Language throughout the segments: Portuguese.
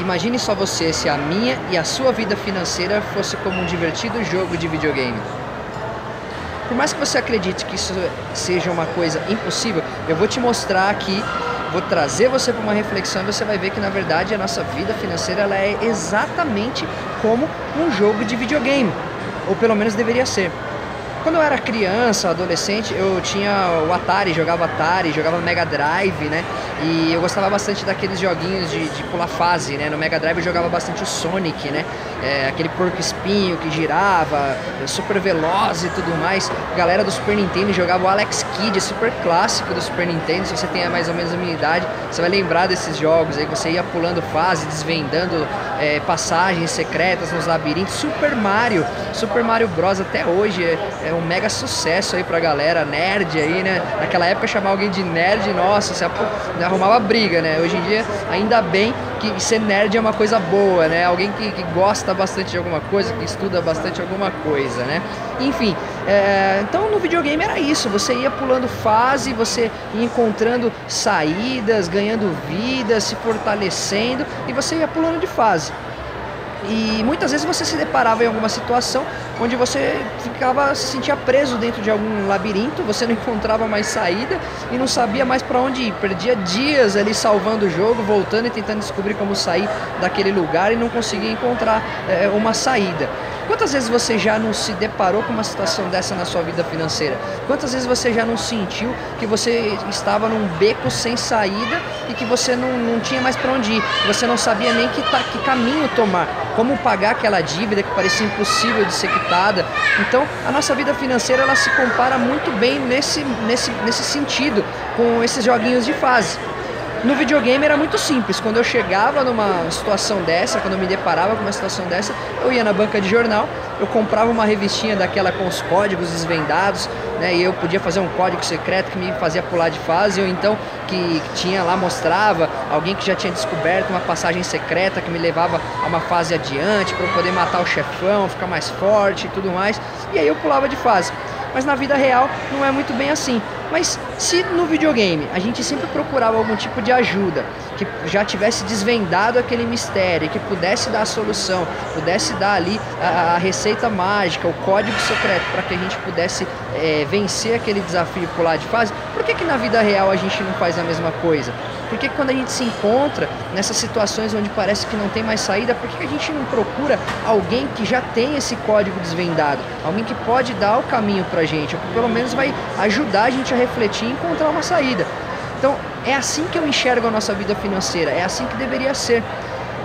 Imagine só você se a minha e a sua vida financeira fosse como um divertido jogo de videogame. Por mais que você acredite que isso seja uma coisa impossível, eu vou te mostrar aqui, vou trazer você para uma reflexão e você vai ver que na verdade a nossa vida financeira ela é exatamente como um jogo de videogame, ou pelo menos deveria ser. Quando eu era criança, adolescente, eu tinha o Atari, jogava Atari, jogava Mega Drive, né? E eu gostava bastante daqueles joguinhos de, de pular fase, né? No Mega Drive eu jogava bastante o Sonic, né? É, aquele porco espinho que girava, super veloz e tudo mais. A galera do Super Nintendo jogava o Alex Kidd, super clássico do Super Nintendo. Se você tem mais ou menos a minha idade, você vai lembrar desses jogos aí. Você ia pulando fase, desvendando é, passagens secretas nos labirintos. Super Mario, Super Mario Bros. até hoje é, é um mega sucesso aí pra galera, nerd aí, né? Naquela época chamar alguém de nerd, nossa, você arrumava briga, né? Hoje em dia, ainda bem que ser nerd é uma coisa boa, né? Alguém que, que gosta bastante de alguma coisa, que estuda bastante alguma coisa, né? Enfim, é, então no videogame era isso, você ia pulando fase, você ia encontrando saídas, ganhando vida, se fortalecendo e você ia pulando de fase. E muitas vezes você se deparava em alguma situação onde você ficava se sentia preso dentro de algum labirinto, você não encontrava mais saída e não sabia mais para onde ir. Perdia dias ali salvando o jogo, voltando e tentando descobrir como sair daquele lugar e não conseguia encontrar é, uma saída. Quantas vezes você já não se deparou com uma situação dessa na sua vida financeira? Quantas vezes você já não sentiu que você estava num beco sem saída e que você não, não tinha mais para onde ir? Você não sabia nem que, que caminho tomar, como pagar aquela dívida que parecia impossível de ser quitada. Então, a nossa vida financeira ela se compara muito bem nesse, nesse, nesse sentido com esses joguinhos de fase. No videogame era muito simples. Quando eu chegava numa situação dessa, quando eu me deparava com uma situação dessa, eu ia na banca de jornal, eu comprava uma revistinha daquela com os códigos desvendados, né? E eu podia fazer um código secreto que me fazia pular de fase, ou então que, tinha lá mostrava alguém que já tinha descoberto uma passagem secreta que me levava a uma fase adiante para eu poder matar o chefão, ficar mais forte e tudo mais. E aí eu pulava de fase. Mas na vida real não é muito bem assim. Mas se no videogame a gente sempre procurava algum tipo de ajuda, que já tivesse desvendado aquele mistério, que pudesse dar a solução, pudesse dar ali a, a receita mágica, o código secreto para que a gente pudesse é, vencer aquele desafio pular de fase, por que, que na vida real a gente não faz a mesma coisa? Por que quando a gente se encontra nessas situações onde parece que não tem mais saída, por que a gente não procura alguém que já tem esse código desvendado? Alguém que pode dar o caminho pra gente, ou que pelo menos vai ajudar a gente a refletir e encontrar uma saída. Então, é assim que eu enxergo a nossa vida financeira, é assim que deveria ser.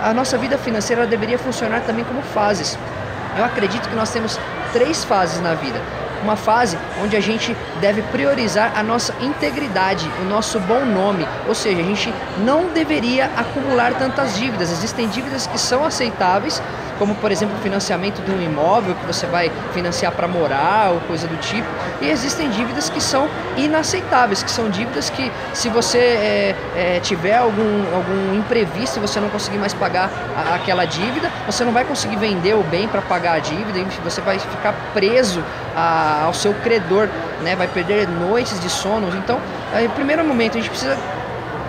A nossa vida financeira deveria funcionar também como fases. Eu acredito que nós temos três fases na vida uma fase onde a gente deve priorizar a nossa integridade, o nosso bom nome, ou seja, a gente não deveria acumular tantas dívidas. Existem dívidas que são aceitáveis, como por exemplo o financiamento de um imóvel que você vai financiar para morar ou coisa do tipo, e existem dívidas que são inaceitáveis, que são dívidas que se você é, é, tiver algum, algum imprevisto e você não conseguir mais pagar a, aquela dívida, você não vai conseguir vender o bem para pagar a dívida, e você vai ficar preso a, ao seu credor, né? vai perder noites de sono. Então, em primeiro momento, a gente precisa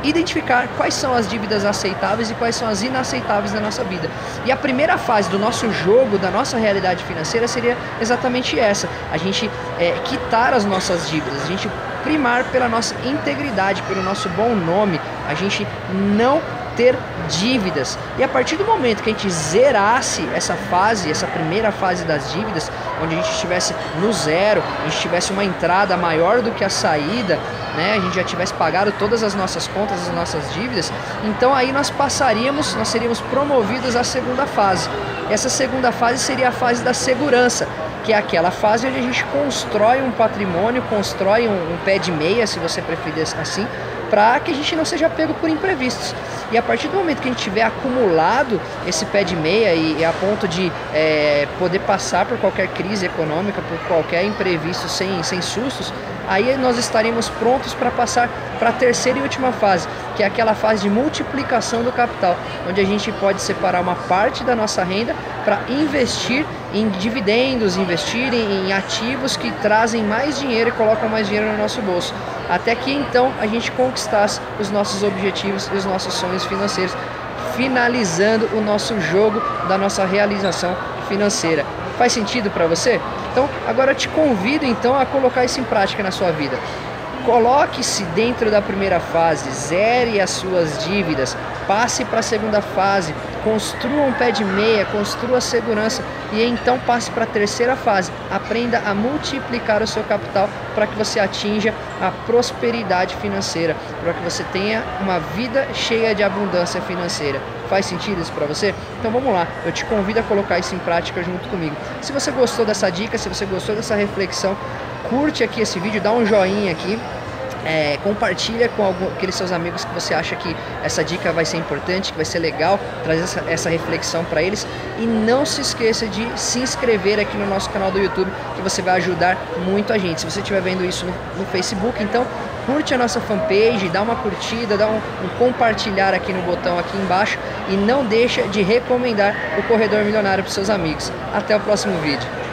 identificar quais são as dívidas aceitáveis e quais são as inaceitáveis na nossa vida. E a primeira fase do nosso jogo, da nossa realidade financeira, seria exatamente essa: a gente é, quitar as nossas dívidas, a gente primar pela nossa integridade, pelo nosso bom nome, a gente não ter dívidas. E a partir do momento que a gente zerasse essa fase, essa primeira fase das dívidas, onde a gente estivesse no zero, a gente tivesse uma entrada maior do que a saída, né? A gente já tivesse pagado todas as nossas contas, as nossas dívidas, então aí nós passaríamos, nós seríamos promovidos à segunda fase. Essa segunda fase seria a fase da segurança, que é aquela fase onde a gente constrói um patrimônio, constrói um, um pé de meia, se você preferir assim, para que a gente não seja pego por imprevistos. E a partir do momento que a gente tiver acumulado esse pé de meia e, e a ponto de é, poder passar por qualquer crise econômica, por qualquer imprevisto sem, sem sustos, aí nós estaremos prontos para passar para a terceira e última fase, que é aquela fase de multiplicação do capital, onde a gente pode separar uma parte da nossa renda para investir em dividendos, investir em ativos que trazem mais dinheiro e colocam mais dinheiro no nosso bolso. Até que então a gente conquistasse os nossos objetivos e os nossos sonhos financeiros finalizando o nosso jogo da nossa realização financeira. Faz sentido para você? Então, agora te convido então a colocar isso em prática na sua vida. Coloque-se dentro da primeira fase, zere as suas dívidas, passe para a segunda fase, construa um pé de meia, construa segurança e então passe para a terceira fase. Aprenda a multiplicar o seu capital para que você atinja a prosperidade financeira, para que você tenha uma vida cheia de abundância financeira. Faz sentido isso para você? Então vamos lá, eu te convido a colocar isso em prática junto comigo. Se você gostou dessa dica, se você gostou dessa reflexão, curte aqui esse vídeo, dá um joinha aqui. É, compartilha com algum, aqueles seus amigos que você acha que essa dica vai ser importante, que vai ser legal, trazer essa, essa reflexão para eles. E não se esqueça de se inscrever aqui no nosso canal do YouTube, que você vai ajudar muito a gente. Se você estiver vendo isso no, no Facebook, então curte a nossa fanpage, dá uma curtida, dá um, um compartilhar aqui no botão aqui embaixo e não deixa de recomendar o Corredor Milionário para seus amigos. Até o próximo vídeo.